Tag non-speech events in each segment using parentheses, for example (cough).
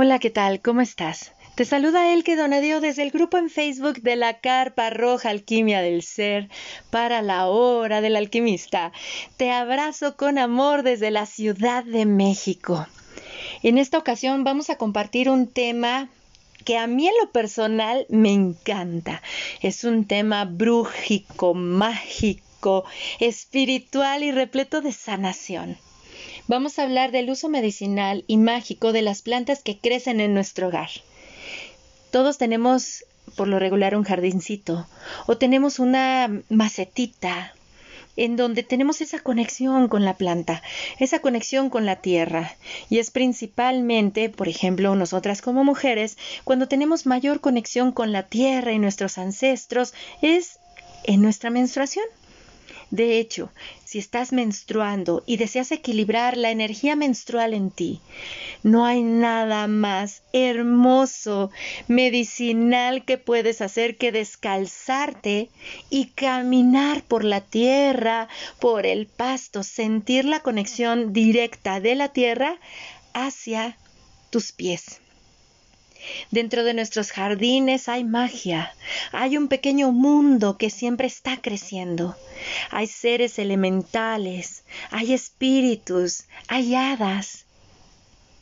Hola, ¿qué tal? ¿Cómo estás? Te saluda Elke Donadío desde el grupo en Facebook de la Carpa Roja Alquimia del Ser para la Hora del Alquimista. Te abrazo con amor desde la Ciudad de México. En esta ocasión vamos a compartir un tema que a mí en lo personal me encanta. Es un tema brújico, mágico, espiritual y repleto de sanación. Vamos a hablar del uso medicinal y mágico de las plantas que crecen en nuestro hogar. Todos tenemos por lo regular un jardincito o tenemos una macetita en donde tenemos esa conexión con la planta, esa conexión con la tierra. Y es principalmente, por ejemplo, nosotras como mujeres, cuando tenemos mayor conexión con la tierra y nuestros ancestros, es en nuestra menstruación. De hecho, si estás menstruando y deseas equilibrar la energía menstrual en ti, no hay nada más hermoso, medicinal que puedes hacer que descalzarte y caminar por la tierra, por el pasto, sentir la conexión directa de la tierra hacia tus pies. Dentro de nuestros jardines hay magia, hay un pequeño mundo que siempre está creciendo. Hay seres elementales, hay espíritus, hay hadas.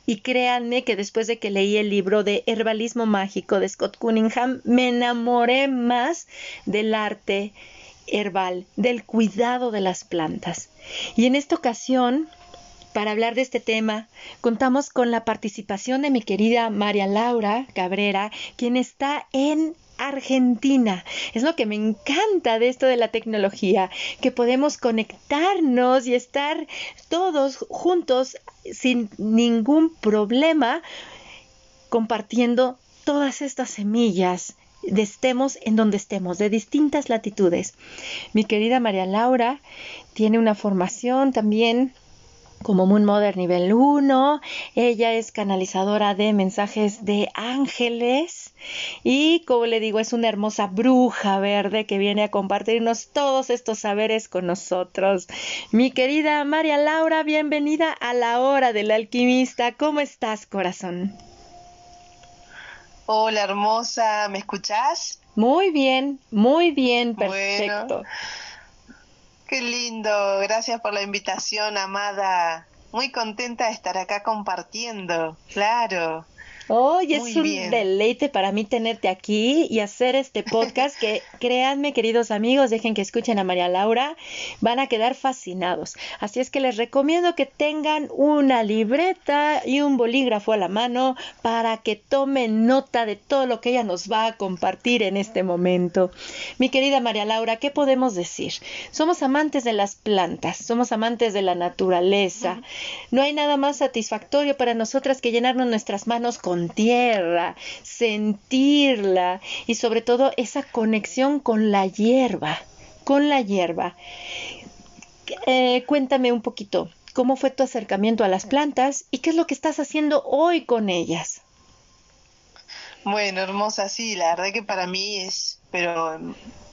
Y créanme que después de que leí el libro de Herbalismo Mágico de Scott Cunningham, me enamoré más del arte herbal, del cuidado de las plantas. Y en esta ocasión para hablar de este tema, contamos con la participación de mi querida María Laura Cabrera, quien está en Argentina. Es lo que me encanta de esto de la tecnología, que podemos conectarnos y estar todos juntos sin ningún problema compartiendo todas estas semillas de estemos en donde estemos, de distintas latitudes. Mi querida María Laura tiene una formación también como Moon Mother nivel 1. Ella es canalizadora de mensajes de ángeles y como le digo es una hermosa bruja verde que viene a compartirnos todos estos saberes con nosotros. Mi querida María Laura, bienvenida a la hora del alquimista. ¿Cómo estás, corazón? Hola, hermosa, ¿me escuchás? Muy bien, muy bien, perfecto. Qué lindo, gracias por la invitación, amada. Muy contenta de estar acá compartiendo, claro. Hoy es un deleite para mí tenerte aquí y hacer este podcast que créanme, queridos amigos, dejen que escuchen a María Laura, van a quedar fascinados. Así es que les recomiendo que tengan una libreta y un bolígrafo a la mano para que tomen nota de todo lo que ella nos va a compartir en este momento. Mi querida María Laura, ¿qué podemos decir? Somos amantes de las plantas, somos amantes de la naturaleza. No hay nada más satisfactorio para nosotras que llenarnos nuestras manos con tierra, sentirla y sobre todo esa conexión con la hierba, con la hierba. Eh, cuéntame un poquito, ¿cómo fue tu acercamiento a las plantas y qué es lo que estás haciendo hoy con ellas? Bueno, hermosa, sí, la verdad que para mí es, pero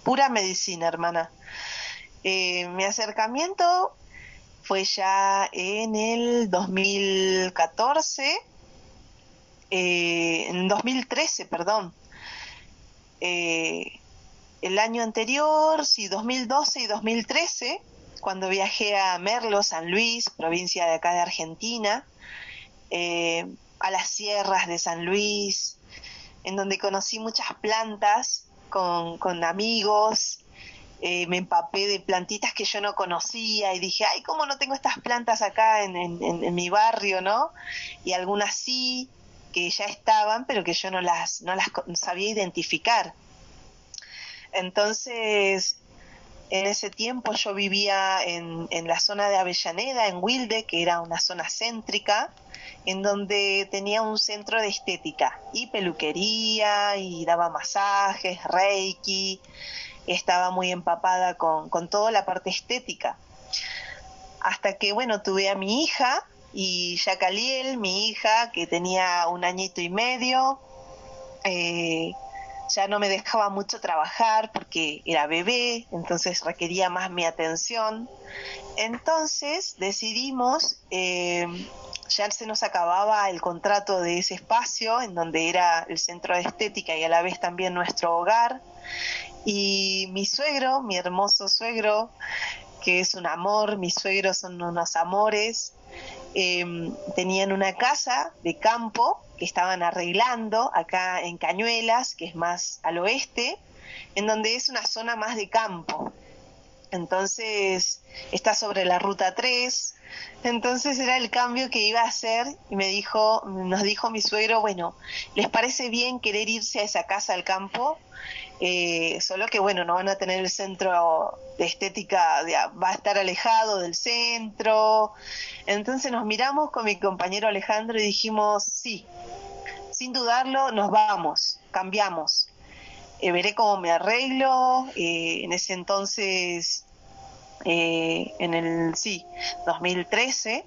pura medicina, hermana. Eh, mi acercamiento fue ya en el 2014 eh, en 2013, perdón. Eh, el año anterior, sí, 2012 y 2013, cuando viajé a Merlo, San Luis, provincia de acá de Argentina, eh, a las sierras de San Luis, en donde conocí muchas plantas con, con amigos, me empapé de plantitas que yo no conocía y dije, ay, ¿cómo no tengo estas plantas acá en, en mi barrio, no? Y algunas sí, que ya estaban, pero que yo no las, no las sabía identificar. Entonces, en ese tiempo yo vivía en, en, la zona de Avellaneda, en Wilde, que era una zona céntrica, en donde tenía un centro de estética y peluquería y daba masajes, reiki, estaba muy empapada con, con toda la parte estética. Hasta que, bueno, tuve a mi hija y Jacaliel, mi hija, que tenía un añito y medio, eh, ya no me dejaba mucho trabajar porque era bebé, entonces requería más mi atención. Entonces decidimos, eh, ya se nos acababa el contrato de ese espacio, en donde era el centro de estética y a la vez también nuestro hogar. Y mi suegro, mi hermoso suegro, que es un amor, mis suegros son unos amores, em, tenían una casa de campo que estaban arreglando acá en Cañuelas, que es más al oeste, en donde es una zona más de campo. Entonces está sobre la ruta 3. Entonces era el cambio que iba a hacer y me dijo, nos dijo mi suegro, bueno, ¿les parece bien querer irse a esa casa al campo? Eh, solo que bueno, no van a tener el centro de estética, va a estar alejado del centro. Entonces nos miramos con mi compañero Alejandro y dijimos, sí, sin dudarlo, nos vamos, cambiamos. Eh, veré cómo me arreglo. Eh, en ese entonces, eh, en el, sí, 2013,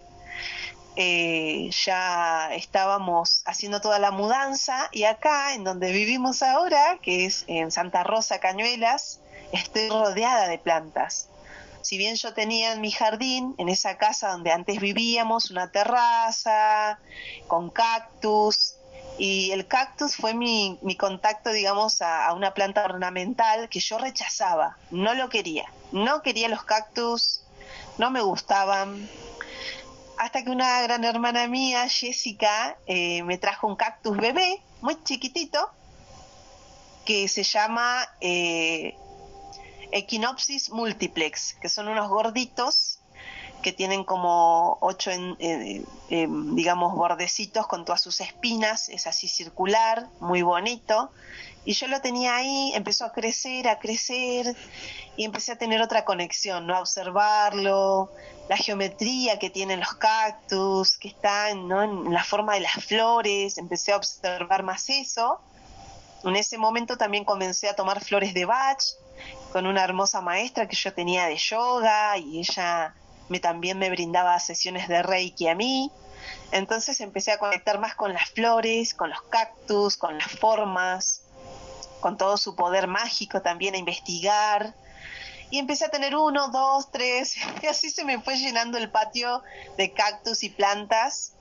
ya estábamos haciendo toda la mudanza y acá, en donde vivimos ahora, que es en Santa Rosa, Cañuelas, estoy rodeada de plantas. Si bien yo tenía en mi jardín, en esa casa donde antes vivíamos, una terraza con cactus, y el cactus fue mi, mi contacto, digamos, a, una planta ornamental que yo rechazaba, no lo quería, no quería los cactus, no me gustaban. Hasta que una gran hermana mía, Jessica, eh, me trajo un cactus bebé, muy chiquitito, que se llama eh, Echinopsis multiplex, que son unos gorditos que tienen como ocho, digamos, bordecitos con todas sus espinas, es así circular, muy bonito. Y yo lo tenía ahí, empezó a crecer, a crecer, y empecé a tener otra conexión, ¿no? A observarlo, la geometría que tienen los cactus, que están ¿no? en la forma de las flores, empecé a observar más eso. En ese momento también comencé a tomar flores de Bach con una hermosa maestra que yo tenía de yoga y ella me, también me brindaba sesiones de Reiki a mí. Entonces empecé a conectar más con las flores, con los cactus, con las formas, con todo su poder mágico también a investigar. Y empecé a tener uno, dos, tres, (laughs) y así se me fue llenando el patio de cactus y plantas.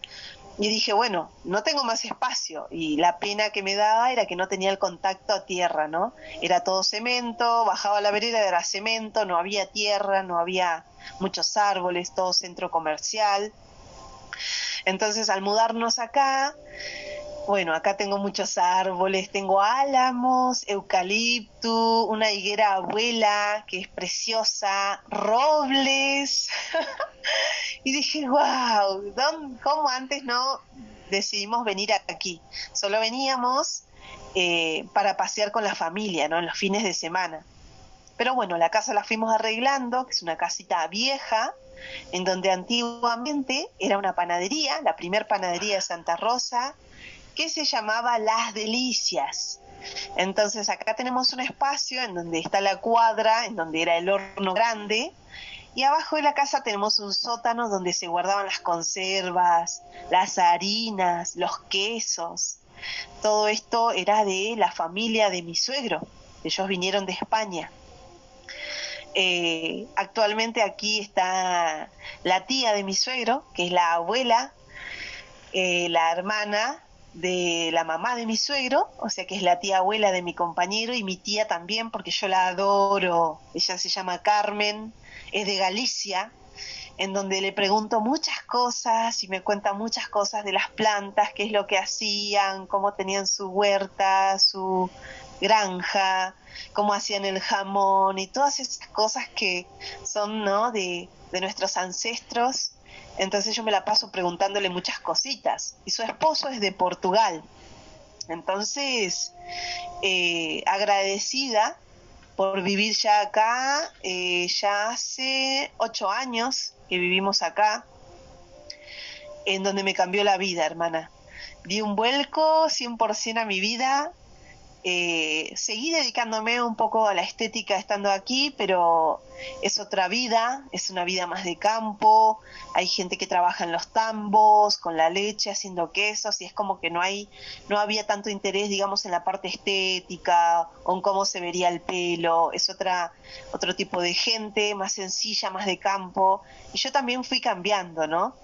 Y dije, bueno, no tengo más espacio. Y la pena que me daba era que no tenía el contacto a tierra, ¿no? Era todo cemento, bajaba la vereda, era cemento, no había tierra, no había muchos árboles, todo centro comercial. Entonces al mudarnos acá, bueno, acá tengo muchos árboles, tengo álamos, eucalipto, una higuera abuela que es preciosa, robles. (laughs) y dije, wow, ¿cómo antes no decidimos venir aquí? Solo veníamos eh, para pasear con la familia, ¿no? En los fines de semana. Pero bueno, la casa la fuimos arreglando, que es una casita vieja, en donde antiguamente era una panadería, la primer panadería de Santa Rosa, que se llamaba Las Delicias. Entonces acá tenemos un espacio en donde está la cuadra, en donde era el horno grande, y abajo de la casa tenemos un sótano donde se guardaban las conservas, las harinas, los quesos. Todo esto era de la familia de mi suegro. Ellos vinieron de España. Eh, actualmente aquí está la tía de mi suegro, que es la abuela, eh, la hermana de la mamá de mi suegro, o sea que es la tía abuela de mi compañero y mi tía también, porque yo la adoro. Ella se llama Carmen, es de Galicia, en donde le pregunto muchas cosas y me cuenta muchas cosas de las plantas, qué es lo que hacían, cómo tenían su huerta, su granja, cómo hacían el jamón y todas esas cosas que son ¿no? de, nuestros ancestros. Entonces yo me la paso preguntándole muchas cositas. Y su esposo es de Portugal. Entonces, eh, agradecida por vivir ya acá, eh, ya hace ocho años que vivimos acá, en donde me cambió la vida, hermana. Di un vuelco 100% a mi vida eh, seguí dedicándome un poco a la estética estando aquí, pero es otra vida, es una vida más de campo, hay gente que trabaja en los tambos, con la leche, haciendo quesos, y es como que no hay, no había tanto interés, digamos, en la parte estética o en cómo se vería el pelo, es otra, otro tipo de gente, más sencilla, más de campo, y yo también fui cambiando, ¿no?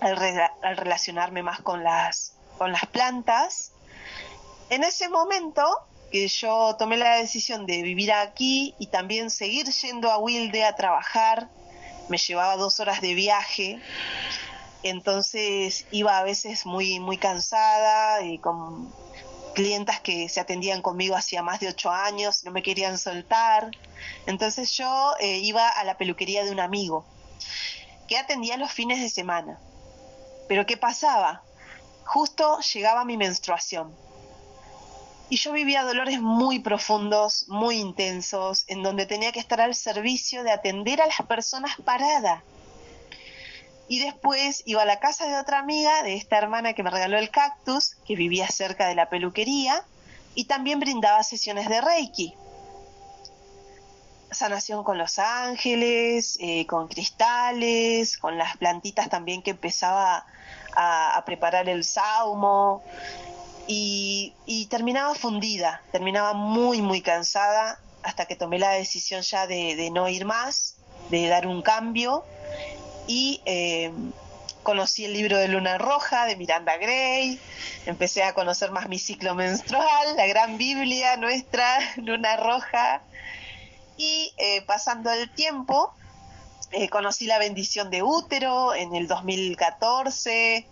Al, al relacionarme más con las, con las plantas en ese momento que yo tomé la decisión de vivir aquí y también seguir yendo a Wilde a trabajar, me llevaba dos horas de viaje, entonces iba a veces muy, muy cansada y con clientas que se atendían conmigo hacía más de ocho años, no me querían soltar. Entonces yo eh, iba a la peluquería de un amigo que atendía los fines de semana. Pero ¿qué pasaba? Justo llegaba mi menstruación y yo vivía dolores muy profundos, muy intensos, en donde tenía que estar al servicio de atender a las personas paradas. Y después iba a la casa de otra amiga, de esta hermana que me regaló el cactus, que vivía cerca de la peluquería, y también brindaba sesiones de Reiki. Sanación con los ángeles, eh, con cristales, con las plantitas también que empezaba a, a preparar el saumo y, terminaba fundida, terminaba muy, muy cansada hasta que tomé la decisión ya de, no ir más, de dar un cambio. Y eh, conocí el libro de Luna Roja de Miranda Gray, empecé a conocer más mi ciclo menstrual, la gran Biblia nuestra, (laughs) Luna Roja, y eh, pasando el tiempo, eh, conocí la bendición de útero en el 2014,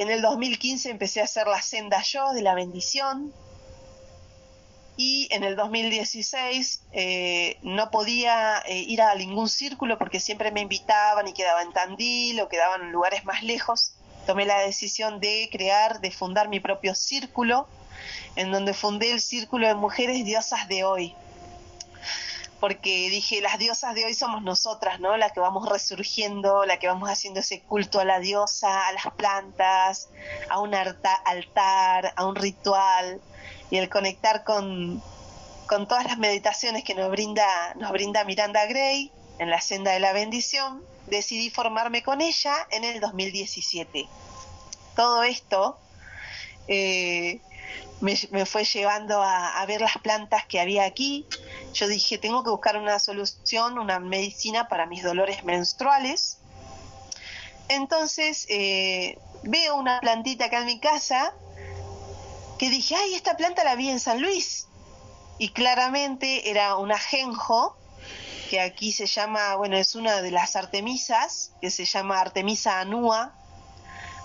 en el 2015 empecé a hacer la senda yo de la bendición y en el 2016 eh, no podía eh, ir a ningún círculo porque siempre me invitaban y quedaba en Tandil o quedaban en lugares más lejos. Tomé la decisión de crear, de fundar mi propio círculo, en donde fundé el Círculo de Mujeres Diosas de Hoy porque dije, las diosas de hoy somos nosotras, ¿no? La que vamos resurgiendo, la que vamos haciendo ese culto a la diosa, a las plantas, a un altar, a un ritual, y el conectar con, con todas las meditaciones que nos brinda, nos brinda Miranda Gray en la senda de la bendición, decidí formarme con ella en el 2017. Todo esto eh, me, fue llevando a, ver las plantas que había aquí. Yo dije, tengo que buscar una solución, una medicina para mis dolores menstruales. Entonces eh, veo una plantita acá en mi casa que dije, ay, esta planta la vi en San Luis. Y claramente era un ajenjo, que aquí se llama, bueno, es una de las artemisas, que se llama Artemisa anua,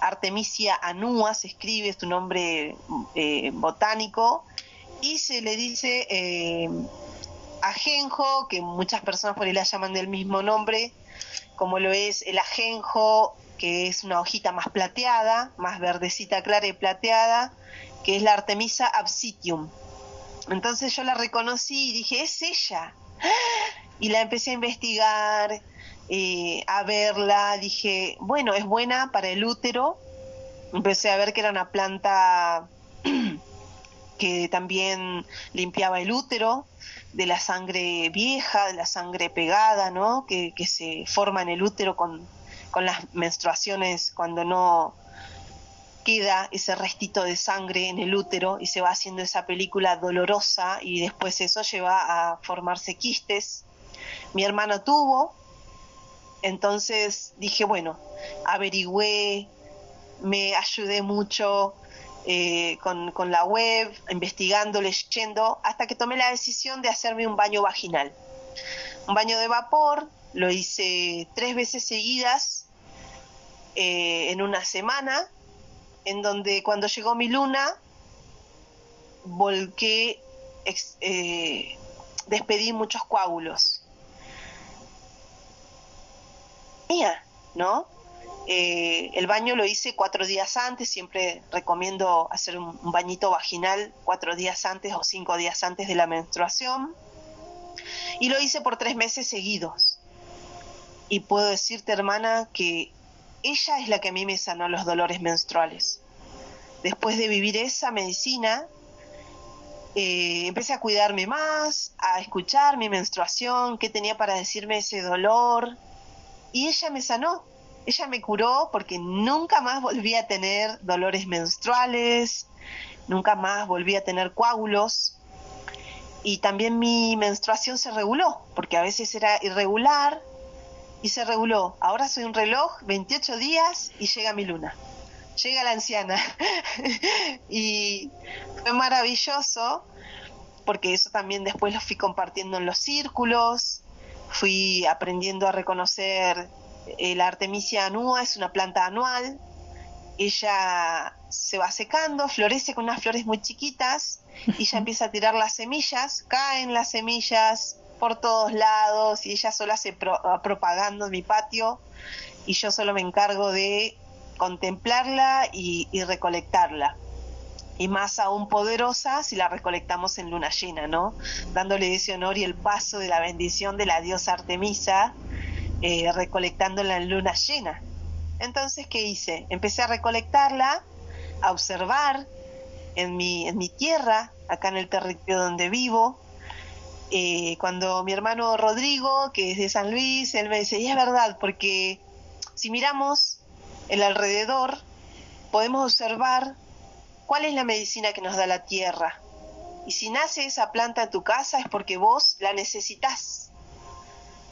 Artemisia anua se escribe, es tu nombre eh, botánico, y se le dice eh, ajenjo, que muchas personas por ahí la llaman del mismo nombre, como lo es el ajenjo, que es una hojita más plateada, más verdecita clara y plateada, que es la Artemisa absitium. Entonces yo la reconocí y dije, es ella. (gasps) Y la empecé a investigar, eh, a verla, dije, bueno, es buena para el útero. Empecé a ver que era una planta (clears throat) que también limpiaba el útero de la sangre vieja, de la sangre pegada, ¿no? Que, se forma en el útero con, con las menstruaciones cuando no queda ese restito de sangre en el útero y se va haciendo esa película dolorosa y después eso lleva a formarse quistes. Mi hermano tuvo, entonces dije, bueno, averigüé, me ayudé mucho eh, con, la web, investigando, leyendo, hasta que tomé la decisión de hacerme un baño vaginal. Un baño de vapor, lo hice tres veces seguidas eh, en una semana, en donde cuando llegó mi luna, volqué, eh, despedí muchos coágulos ¿no? Eh, el baño lo hice cuatro días antes, siempre recomiendo hacer un, bañito vaginal cuatro días antes o cinco días antes de la menstruación. Y lo hice por tres meses seguidos. Y puedo decirte, hermana, que ella es la que a mí me sanó los dolores menstruales. Después de vivir esa medicina, eh, empecé a cuidarme más, a escuchar mi menstruación, qué tenía para decirme ese dolor. Y ella me sanó, ella me curó porque nunca más volví a tener dolores menstruales, nunca más volví a tener coágulos. Y también mi menstruación se reguló, porque a veces era irregular y se reguló. Ahora soy un reloj, 28 días y llega mi luna. Llega la anciana. (laughs) y fue maravilloso, porque eso también después lo fui compartiendo en los círculos, fui aprendiendo a reconocer eh, la Artemisia anua es una planta anual. Ella se va secando, florece con unas flores muy chiquitas y ya (laughs) empieza a tirar las semillas, caen las semillas por todos lados y ella sola se va propagando en mi patio y yo solo me encargo de contemplarla y, y, recolectarla. Y más aún poderosa si la recolectamos en luna llena, ¿no? Dándole ese honor y el paso de la bendición de la diosa Artemisa eh, recolectándola en luna llena. Entonces, ¿qué hice? Empecé a recolectarla, a observar en mi, en mi tierra, acá en el territorio donde vivo. Eh, cuando mi hermano Rodrigo, que es de San Luis, él me dice, y es verdad, porque si miramos el alrededor, podemos observar cuál es la medicina que nos da la tierra. Y si nace esa planta en tu casa es porque vos la necesitas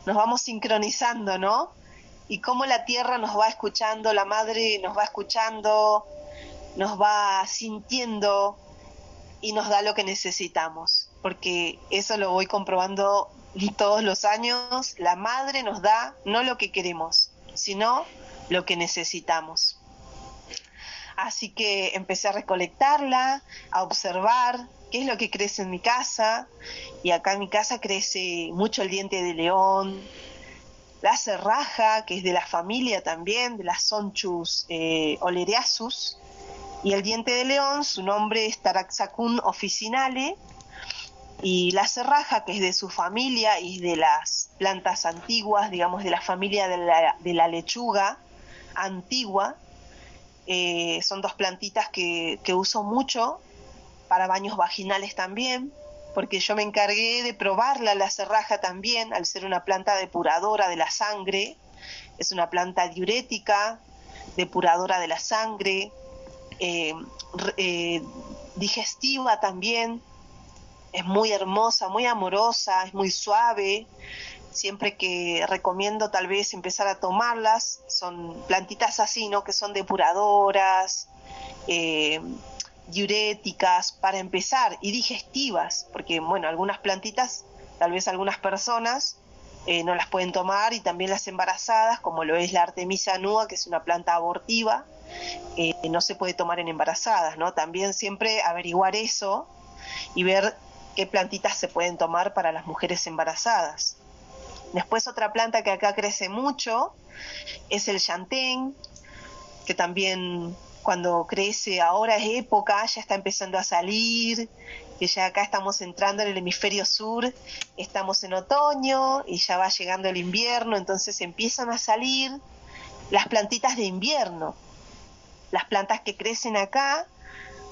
nos vamos sincronizando, ¿no? Y cómo la tierra nos va escuchando, la madre nos va escuchando, nos va sintiendo y nos da lo que necesitamos, porque eso lo voy comprobando todos los años, la madre nos da no lo que queremos, sino lo que necesitamos. Así que empecé a recolectarla, a observar, qué es lo que crece en mi casa. Y acá en mi casa crece mucho el diente de león, la cerraja, que es de la familia también, de las Sonchus eh. Y el diente de león, su nombre es Taraxacum officinale. Y la cerraja, que es de su familia y de las plantas antiguas, digamos, de la familia de la, lechuga antigua, eh, son dos plantitas que, que uso mucho para baños vaginales también, porque yo me encargué de probarla la cerraja también, al ser una planta depuradora de la sangre, es una planta diurética, depuradora de la sangre, eh, eh, digestiva también, es muy hermosa, muy amorosa, es muy suave. Siempre que recomiendo tal vez empezar a tomarlas, son plantitas así, ¿no? Que son depuradoras, eh, diuréticas para empezar y digestivas, porque bueno, algunas plantitas, tal vez algunas personas eh, no las pueden tomar y también las embarazadas, como lo es la Artemisa nua, que es una planta abortiva, eh, no se puede tomar en embarazadas, ¿no? También siempre averiguar eso y ver qué plantitas se pueden tomar para las mujeres embarazadas. Después otra planta que acá crece mucho es el chantén, que también cuando crece, ahora es época, ya está empezando a salir, que ya acá estamos entrando en el hemisferio sur, estamos en otoño y ya va llegando el invierno, entonces empiezan a salir las plantitas de invierno. Las plantas que crecen acá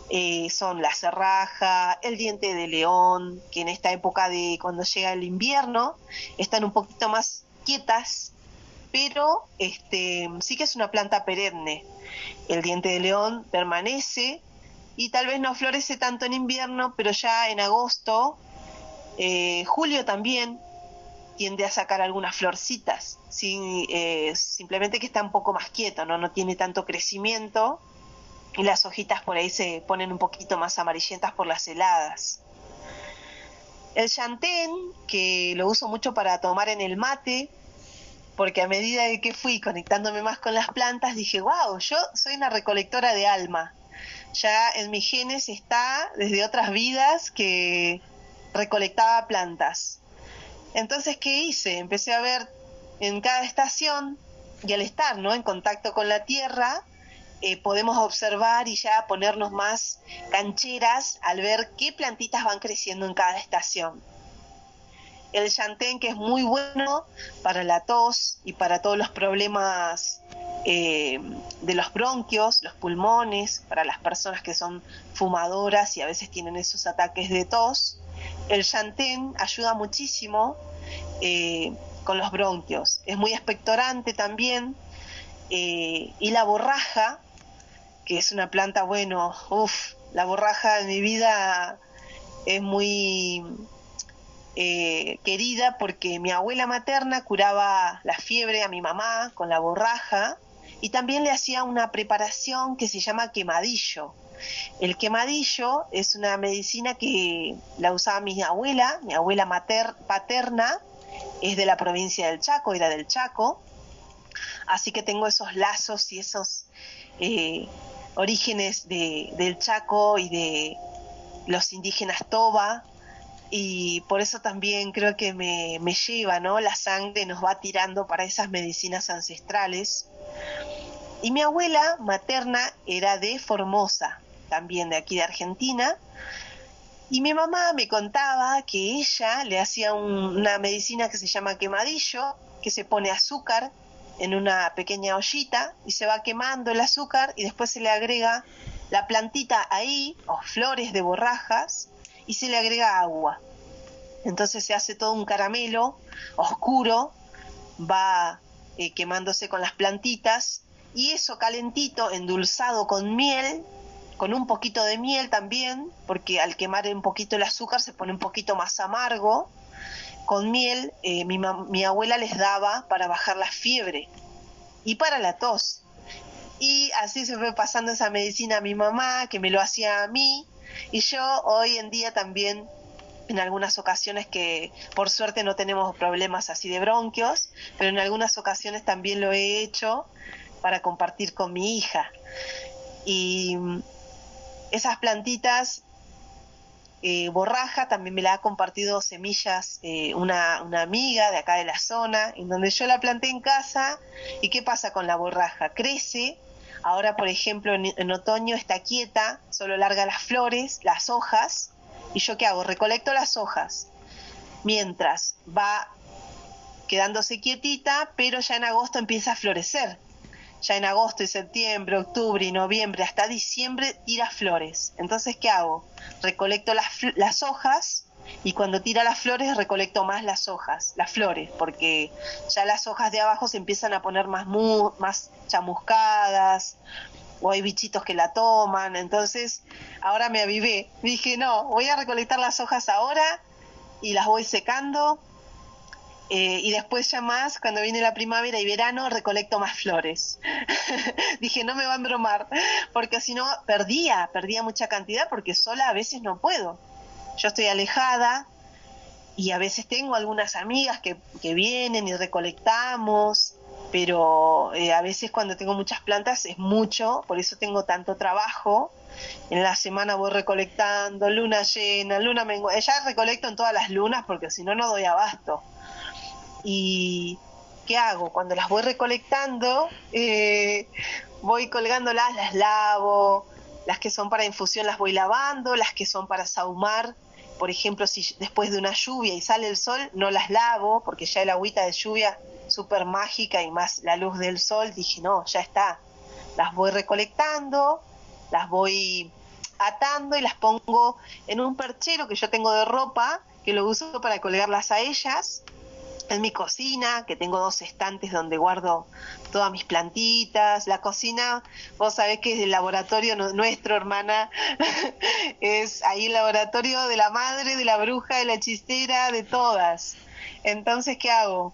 eh, son la cerraja, el diente de león, que en esta época de cuando llega el invierno están un poquito más quietas, pero este, sí que es una planta perenne el diente de león permanece y tal vez no florece tanto en invierno, pero ya en agosto, eh, julio también tiende a sacar algunas florcitas, eh, simplemente que está un poco más quieto, ¿no? no tiene tanto crecimiento y las hojitas por ahí se ponen un poquito más amarillentas por las heladas. El chantén, que lo uso mucho para tomar en el mate, porque a medida de que fui conectándome más con las plantas, dije, wow, yo soy una recolectora de alma. Ya en mis genes está desde otras vidas que recolectaba plantas. Entonces, ¿qué hice? Empecé a ver en cada estación y al estar ¿no? en contacto con la tierra, eh, podemos observar y ya ponernos más cancheras al ver qué plantitas van creciendo en cada estación. El chantén que es muy bueno para la tos y para todos los problemas eh, de los bronquios, los pulmones, para las personas que son fumadoras y a veces tienen esos ataques de tos. El chantén ayuda muchísimo eh, con los bronquios. Es muy expectorante también. Eh, y la borraja, que es una planta, bueno, uff, la borraja en mi vida es muy eh, querida porque mi abuela materna curaba la fiebre a mi mamá con la borraja y también le hacía una preparación que se llama quemadillo. El quemadillo es una medicina que la usaba mi abuela, mi abuela paterna, es de la provincia del Chaco, era del Chaco, así que tengo esos lazos y esos eh, orígenes de, del Chaco y de los indígenas Toba, y por eso también creo que me, me, lleva, ¿no? La sangre nos va tirando para esas medicinas ancestrales. Y mi abuela materna era de Formosa, también de aquí de Argentina. Y mi mamá me contaba que ella le hacía una medicina que se llama quemadillo, que se pone azúcar en una pequeña ollita y se va quemando el azúcar y después se le agrega la plantita ahí, o flores de borrajas, y se le agrega agua. Entonces se hace todo un caramelo oscuro, va eh, quemándose con las plantitas y eso calentito, endulzado con miel, con un poquito de miel también, porque al quemar un poquito el azúcar se pone un poquito más amargo. Con miel eh, mi, mi abuela les daba para bajar la fiebre y para la tos. Y así se fue pasando esa medicina a mi mamá, que me lo hacía a mí, y yo hoy en día también en algunas ocasiones que por suerte no tenemos problemas así de bronquios, pero en algunas ocasiones también lo he hecho para compartir con mi hija. Y esas plantitas, eh, borraja, también me la ha compartido semillas eh, una, una amiga de acá de la zona, en donde yo la planté en casa. ¿Y qué pasa con la borraja? Crece Ahora, por ejemplo, en, otoño está quieta, solo larga las flores, las hojas. ¿Y yo qué hago? Recolecto las hojas. Mientras va quedándose quietita, pero ya en agosto empieza a florecer. Ya en agosto y septiembre, octubre y noviembre, hasta diciembre tira flores. Entonces, ¿qué hago? Recolecto las, las hojas y cuando tira las flores recolecto más las hojas, las flores, porque ya las hojas de abajo se empiezan a poner más, más chamuscadas o hay bichitos que la toman, entonces ahora me avivé, dije no, voy a recolectar las hojas ahora y las voy secando. Eh, y después ya más, cuando viene la primavera y verano, recolecto más flores. (laughs) Dije, no me va a embromar, porque si no, perdía, perdía mucha cantidad, porque sola a veces no puedo yo estoy alejada y a veces tengo algunas amigas que, vienen y recolectamos, pero eh, a veces cuando tengo muchas plantas es mucho, por eso tengo tanto trabajo. En la semana voy recolectando, luna llena, luna menguante. Ya recolecto en todas las lunas porque si no, no doy abasto. ¿Y qué hago? Cuando las voy recolectando, eh, voy colgándolas, las lavo, las que son para infusión las voy lavando, las que son para saumar, por ejemplo, si después de una lluvia y sale el sol, no las lavo, porque ya el agüita de lluvia súper mágica y más la luz del sol, dije, no, ya está. Las voy recolectando, las voy atando y las pongo en un perchero que yo tengo de ropa, que lo uso para colgarlas a ellas en mi cocina, que tengo dos estantes donde guardo todas mis plantitas. La cocina, vos sabés que es el laboratorio nuestro, hermana, (laughs) es ahí el laboratorio de la madre, de la bruja, de la hechicera, de todas. Entonces, ¿qué hago?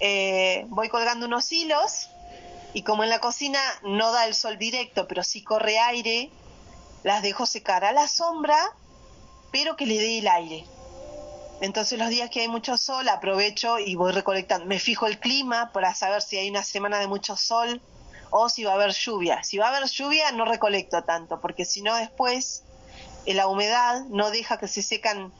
Eh, voy colgando unos hilos y como en la cocina no da el sol directo, pero sí corre aire, las dejo secar a la sombra, pero que le dé el aire entonces los días que hay mucho sol aprovecho y voy recolectando. Me fijo el clima para saber si hay una semana de mucho sol o si va a haber lluvia. Si va a haber lluvia no recolecto tanto, porque si no después eh, la humedad no deja que se secan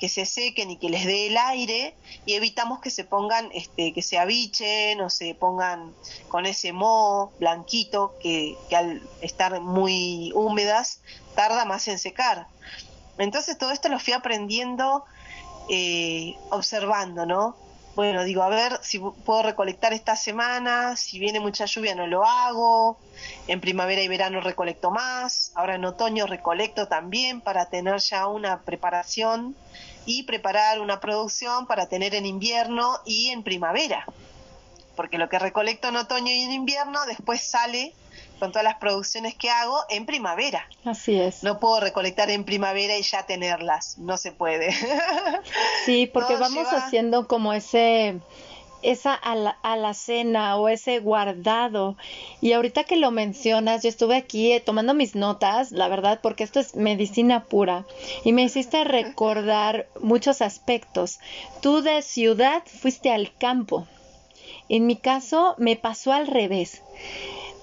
que se sequen y que les dé el aire y evitamos que se pongan este que se abichen o se pongan con ese moho blanquito que, que al estar muy húmedas tarda más en secar entonces todo esto lo fui aprendiendo eh, observando, ¿no? Bueno, digo, a ver si puedo recolectar esta semana, si viene mucha lluvia no lo hago, en primavera y verano recolecto más, ahora en otoño recolecto también para tener ya una preparación y preparar una producción para tener en invierno y en primavera, porque lo que recolecto en otoño y en invierno después sale con todas las producciones que hago en primavera. Así es. No puedo recolectar en primavera y ya tenerlas, no se puede. (laughs) Sí, porque vamos haciendo como ese esa alacena o ese guardado. Y ahorita que lo mencionas, yo estuve aquí eh, tomando mis notas, la verdad, porque esto es medicina pura. Y me hiciste recordar muchos aspectos. Tú de ciudad fuiste al campo. En mi caso me pasó al revés.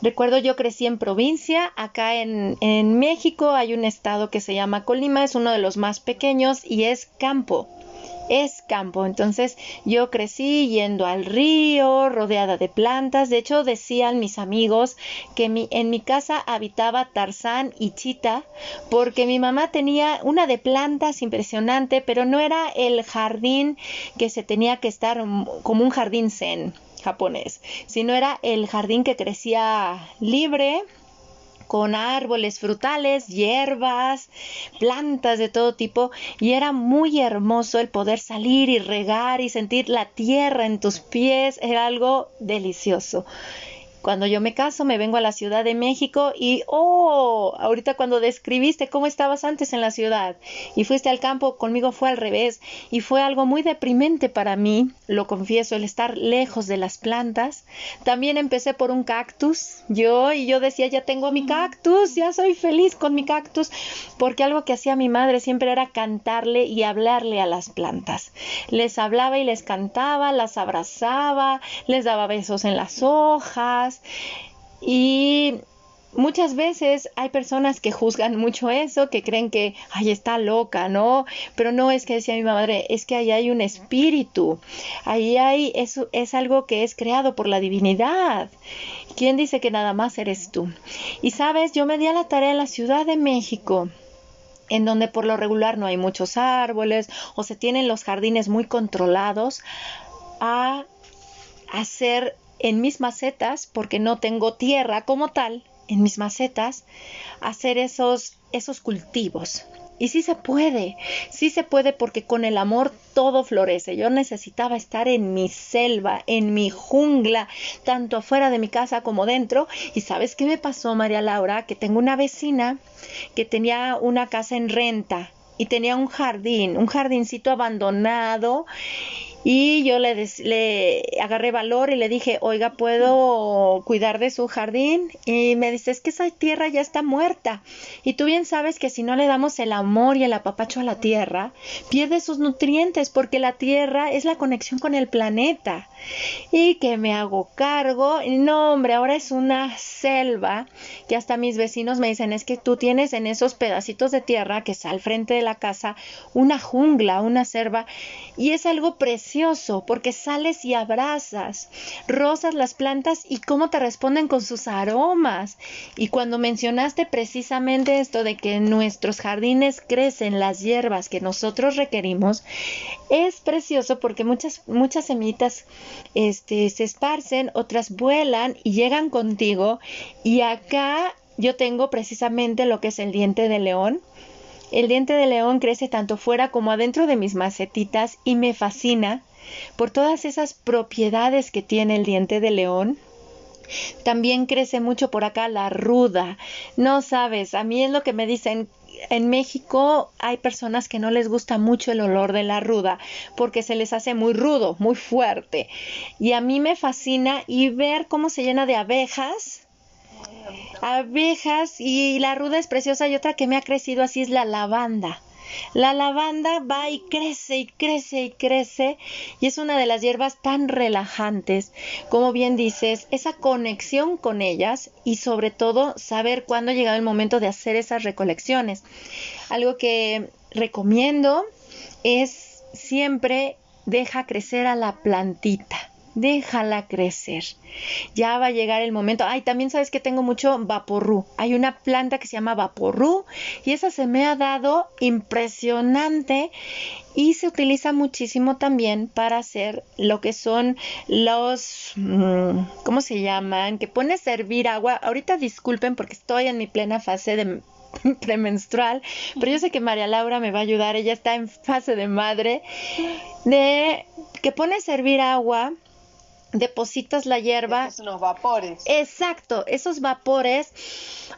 Recuerdo yo crecí en provincia, acá en, México hay un estado que se llama Colima, es uno de los más pequeños y es campo. Es campo, entonces yo crecí yendo al río, rodeada de plantas. De hecho, decían mis amigos que mi, en mi casa habitaba Tarzán y Chita, porque mi mamá tenía una de plantas impresionante, pero no era el jardín que se tenía que estar como un jardín zen japonés, sino era el jardín que crecía libre, con árboles frutales, hierbas, plantas de todo tipo, y era muy hermoso el poder salir y regar y sentir la tierra en tus pies, era algo delicioso. Cuando yo me caso, me vengo a la Ciudad de México y, oh, ahorita cuando describiste cómo estabas antes en la ciudad y fuiste al campo, conmigo fue al revés y fue algo muy deprimente para mí, lo confieso, el estar lejos de las plantas. También empecé por un cactus, yo, y yo decía, ya tengo mi cactus, ya soy feliz con mi cactus, porque algo que hacía mi madre siempre era cantarle y hablarle a las plantas. Les hablaba y les cantaba, las abrazaba, les daba besos en las hojas, y muchas veces hay personas que juzgan mucho eso, que creen que, ay, está loca, ¿no? Pero no es que decía mi madre, es que ahí hay un espíritu, ahí hay, eso es algo que es creado por la divinidad. ¿Quién dice que nada más eres tú? Y sabes, yo me di a la tarea en la Ciudad de México en donde por lo regular no hay muchos árboles o se tienen los jardines muy controlados, a hacer en mis macetas, porque no tengo tierra como tal, en mis macetas, hacer esos, esos cultivos. Y sí se puede, sí se puede porque con el amor todo florece. Yo necesitaba estar en mi selva, en mi jungla, tanto afuera de mi casa como dentro. Y sabes qué me pasó, María Laura, que tengo una vecina que tenía una casa en renta y tenía un jardín, un jardincito abandonado y yo le, le agarré valor y le dije, oiga, ¿puedo cuidar de su jardín? Y me dice, es que esa tierra ya está muerta. Y tú bien sabes que si no le damos el amor y el apapacho a la tierra, pierde sus nutrientes porque la tierra es la conexión con el planeta. Y que me hago cargo. No, hombre, ahora es una selva que hasta mis vecinos me dicen, es que tú tienes en esos pedacitos de tierra que está al frente de la casa una jungla, una selva. Y es algo precioso porque sales y abrazas, rosas las plantas y cómo te responden con sus aromas. Y cuando mencionaste precisamente esto de que en nuestros jardines crecen las hierbas que nosotros requerimos, es precioso porque muchas, muchas semitas este, se esparcen, otras vuelan y llegan contigo. Y acá yo tengo precisamente lo que es el diente de león el diente de león crece tanto fuera como adentro de mis macetitas y me fascina por todas esas propiedades que tiene el diente de león. También crece mucho por acá la ruda. No sabes, a mí es lo que me dicen, en México hay personas que no les gusta mucho el olor de la ruda porque se les hace muy rudo, muy fuerte. Y a mí me fascina y ver cómo se llena de abejas abejas y la ruda es preciosa y otra que me ha crecido así es la lavanda. La lavanda va y crece y crece y crece y es una de las hierbas tan relajantes, como bien dices, esa conexión con ellas y sobre todo saber cuándo ha llegado el momento de hacer esas recolecciones. Algo que recomiendo es siempre deja crecer a la plantita déjala crecer. Ya va a llegar el momento. Ay, también sabes que tengo mucho vaporru. Hay una planta que se llama vaporru y esa se me ha dado impresionante y se utiliza muchísimo también para hacer lo que son los, mm, ¿cómo se llaman? Que pone a servir agua. Ahorita disculpen porque estoy en mi plena fase de (laughs) premenstrual, pero yo sé que María Laura me va a ayudar, ella está en fase de madre, de que pone a servir agua depositas la hierba. Esos unos vapores. Exacto, esos vapores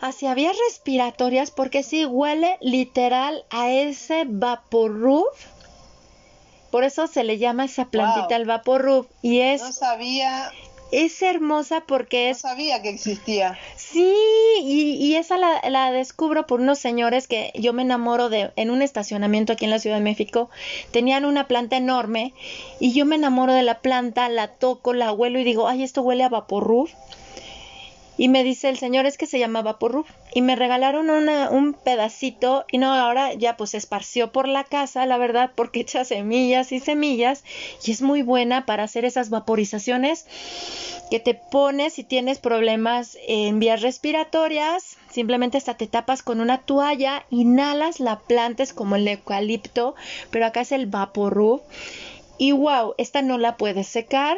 hacia vías respiratorias porque sí huele literal a ese vaporrub. Por eso se le llama esa plantita el vaporrub y es No sabía es hermosa porque es... No sabía que existía. Sí, y, esa la, la, descubro por unos señores que yo me enamoro de en un estacionamiento aquí en la Ciudad de México. Tenían una planta enorme y yo me enamoro de la planta, la toco, la huelo y digo, ay, esto huele a vaporruf. Y me dice el señor, es que se llama Vaporrub. Y me regalaron un pedacito y no, ahora ya pues se esparció por la casa, la verdad, porque (laughs) echa semillas y semillas y es muy buena para hacer esas vaporizaciones que te pones si tienes problemas en vías respiratorias. Simplemente hasta te tapas con una toalla, inhalas la planta, es como el eucalipto, pero acá es el Vaporrub. Y wow, esta no la puedes secar,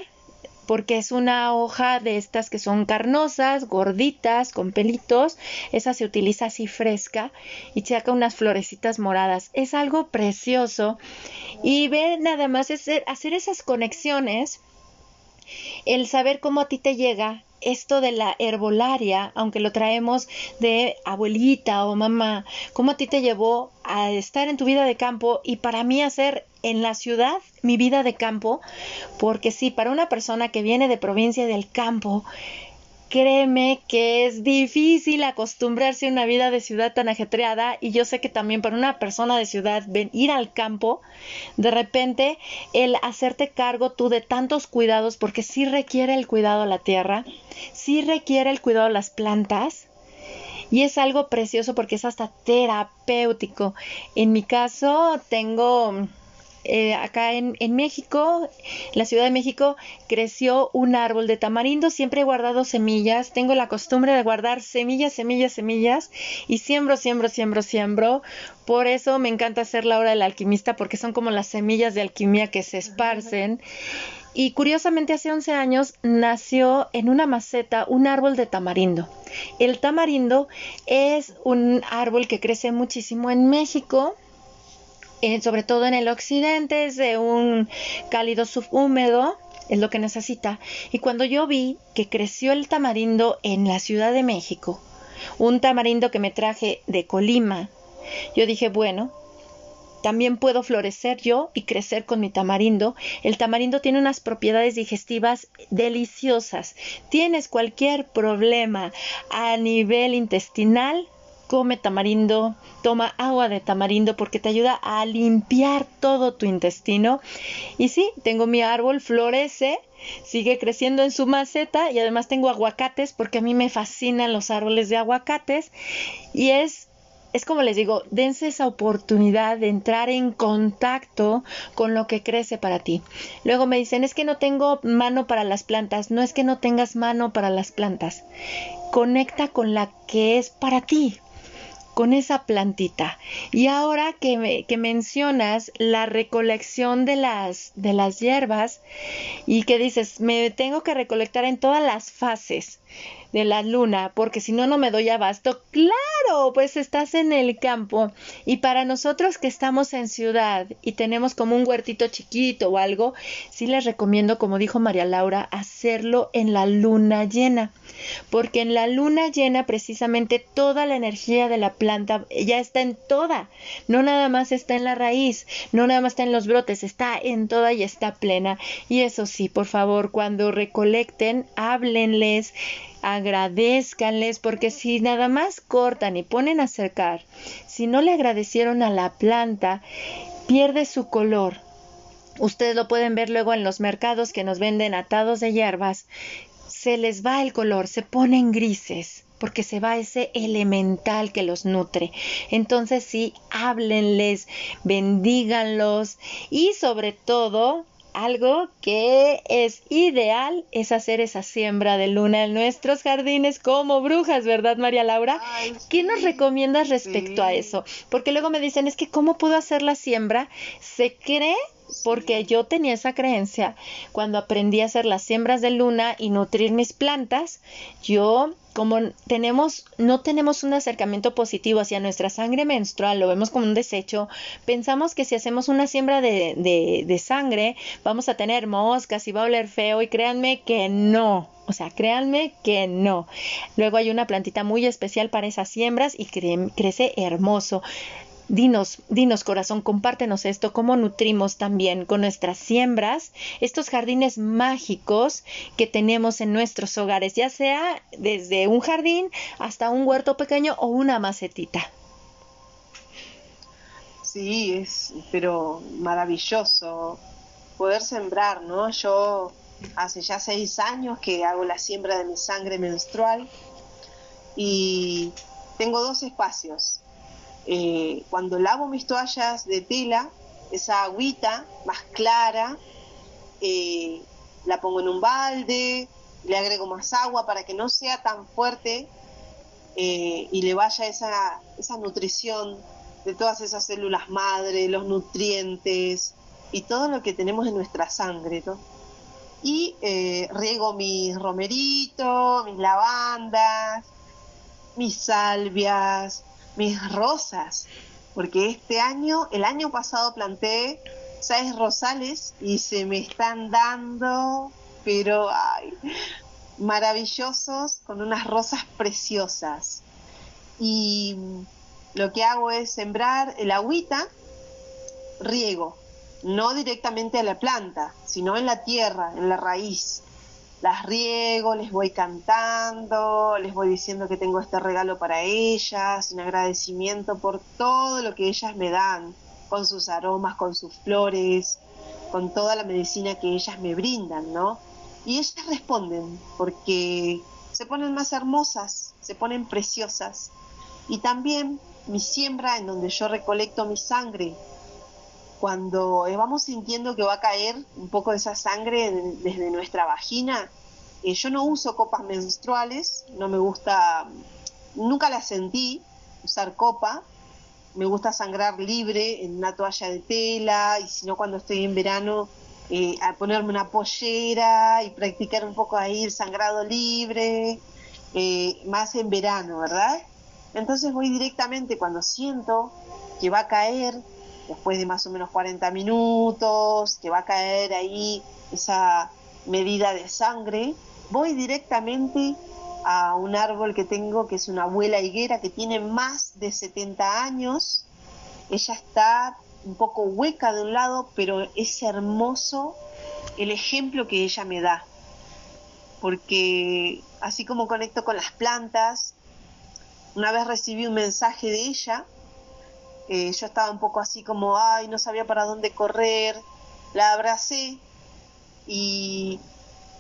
porque es una hoja de estas que son carnosas, gorditas, con pelitos. Esa se utiliza así fresca y saca unas florecitas moradas. Es algo precioso. Y ver nada más hacer esas conexiones, el saber cómo a ti te llega esto de la herbolaria, aunque lo traemos de abuelita o mamá, cómo a ti te llevó a estar en tu vida de campo y para mí hacer en la ciudad mi vida de campo, porque sí, para una persona que viene de provincia del campo, créeme que es difícil acostumbrarse a una vida de ciudad tan ajetreada y yo sé que también para una persona de ciudad ven, ir al campo, de repente el hacerte cargo tú de tantos cuidados, porque sí requiere el cuidado a la tierra, sí requiere el cuidado a las plantas, y es algo precioso porque es hasta terapéutico. En mi caso tengo eh, acá en, en, México, la Ciudad de México, creció un árbol de tamarindo. Siempre he guardado semillas. Tengo la costumbre de guardar semillas, semillas, semillas. Y siembro, siembro, siembro, siembro. Por eso me encanta hacer la hora del alquimista, porque son como las semillas de alquimia que se esparcen. Y curiosamente hace 11 años nació en una maceta un árbol de tamarindo. El tamarindo es un árbol que crece muchísimo en México sobre todo en el occidente, es de un cálido subhúmedo, es lo que necesita. Y cuando yo vi que creció el tamarindo en la Ciudad de México, un tamarindo que me traje de Colima, yo dije, bueno, también puedo florecer yo y crecer con mi tamarindo. El tamarindo tiene unas propiedades digestivas deliciosas. Tienes cualquier problema a nivel intestinal, come tamarindo, toma agua de tamarindo porque te ayuda a limpiar todo tu intestino. Y sí, tengo mi árbol, florece, sigue creciendo en su maceta y además tengo aguacates porque a mí me fascinan los árboles de aguacates y es es como les digo, dense esa oportunidad de entrar en contacto con lo que crece para ti. Luego me dicen, es que no tengo mano para las plantas. No es que no tengas mano para las plantas. Conecta con la que es para ti con esa plantita. Y ahora que, que, mencionas la recolección de las, de las hierbas y que dices, me tengo que recolectar en todas las fases de la luna, porque si no, no me doy abasto. Claro, pues estás en el campo. Y para nosotros que estamos en ciudad y tenemos como un huertito chiquito o algo, sí les recomiendo, como dijo María Laura, hacerlo en la luna llena. Porque en la luna llena precisamente toda la energía de la planta ya está en toda. No nada más está en la raíz, no nada más está en los brotes, está en toda y está plena. Y eso sí, por favor, cuando recolecten, háblenles agradezcanles, porque si nada más cortan y ponen a secar, si no le agradecieron a la planta, pierde su color. Ustedes lo pueden ver luego en los mercados que nos venden atados de hierbas. Se les va el color, se ponen grises porque se va ese elemental que los nutre. Entonces sí, háblenles, bendíganlos y sobre todo algo que es ideal es hacer esa siembra de luna en nuestros jardines como brujas, ¿verdad, María Laura? ¿Qué nos recomiendas respecto a eso? Porque luego me dicen, es que ¿cómo puedo hacer la siembra? Se cree porque yo tenía esa creencia cuando aprendí a hacer las siembras de luna y nutrir mis plantas, yo como tenemos, no tenemos un acercamiento positivo hacia nuestra sangre menstrual, lo vemos como un desecho, pensamos que si hacemos una siembra de, de, de sangre vamos a tener moscas y va a oler feo y créanme que no, o sea, créanme que no. Luego hay una plantita muy especial para esas siembras y crece hermoso. Dinos, dinos corazón, compártenos esto, cómo nutrimos también con nuestras siembras estos jardines mágicos que tenemos en nuestros hogares, ya sea desde un jardín hasta un huerto pequeño o una macetita. Sí, es pero maravilloso poder sembrar, ¿no? Yo hace ya seis años que hago la siembra de mi sangre menstrual y tengo dos espacios eh, cuando lavo mis toallas de tela, esa agüita más clara, eh, la pongo en un balde, le agrego más agua para que no sea tan fuerte eh, y le vaya esa, nutrición de todas esas células madre, los nutrientes y todo lo que tenemos en nuestra sangre. Y riego mis romeritos, mis lavandas, mis salvias, mis rosas, porque este año, el año pasado planté seis rosales y se me están dando, pero ay, maravillosos, con unas rosas preciosas. Y lo que hago es sembrar el agüita, riego, no directamente a la planta, sino en la tierra, en la raíz las riego, les voy cantando, les voy diciendo que tengo este regalo para ellas, un agradecimiento por todo lo que ellas me dan, con sus aromas, con sus flores, con toda la medicina que ellas me brindan, ¿no? Y ellas responden porque se ponen más hermosas, se ponen preciosas. Y también mi siembra en donde yo recolecto mi sangre, cuando vamos sintiendo que va a caer un poco de esa sangre desde nuestra vagina, eh, yo no uso copas menstruales, no me gusta, nunca la sentí usar copa, me gusta sangrar libre en una toalla de tela y si no cuando estoy en verano eh, a ponerme una pollera y practicar un poco ahí el sangrado libre, eh, más en verano, ¿verdad? Entonces voy directamente cuando siento que va a caer después de más o menos 40 minutos, que va a caer ahí esa medida de sangre, voy directamente a un árbol que tengo, que es una abuela higuera que tiene más de 70 años. Ella está un poco hueca de un lado, pero es hermoso el ejemplo que ella me da. Porque así como conecto con las plantas, una vez recibí un mensaje de ella eh, yo estaba un poco así como, ay, no sabía para dónde correr. La abracé y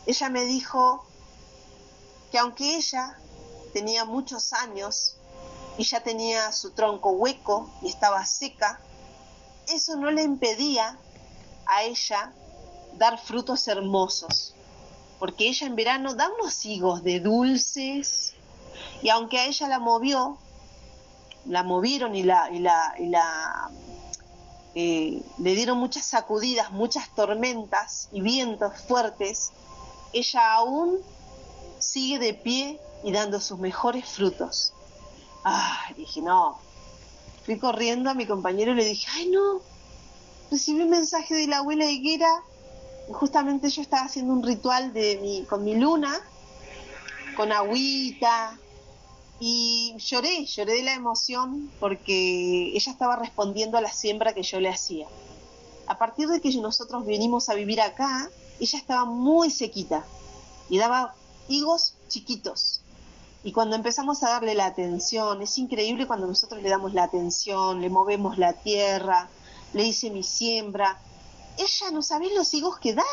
ella me dijo que aunque ella tenía muchos años y ya tenía su tronco hueco y estaba seca, eso no le impedía a ella dar frutos hermosos, porque ella en verano da unos higos de dulces y aunque a ella la movió la movieron y la, y la, y la eh, le dieron muchas sacudidas, muchas tormentas y vientos fuertes, ella aún sigue de pie y dando sus mejores frutos. Ah, dije, no. Fui corriendo a mi compañero y le dije, ay no, recibí un mensaje de la abuela Higuera. Justamente yo estaba haciendo un ritual de mi, con mi luna, con agüita, y lloré, lloré de la emoción porque ella estaba respondiendo a la siembra que yo le hacía. A partir de que nosotros venimos a vivir acá, ella estaba muy sequita y daba higos chiquitos. Y cuando empezamos a darle la atención, es increíble cuando nosotros le damos la atención, le movemos la tierra, le hice mi siembra. Ella no sabe los higos que da,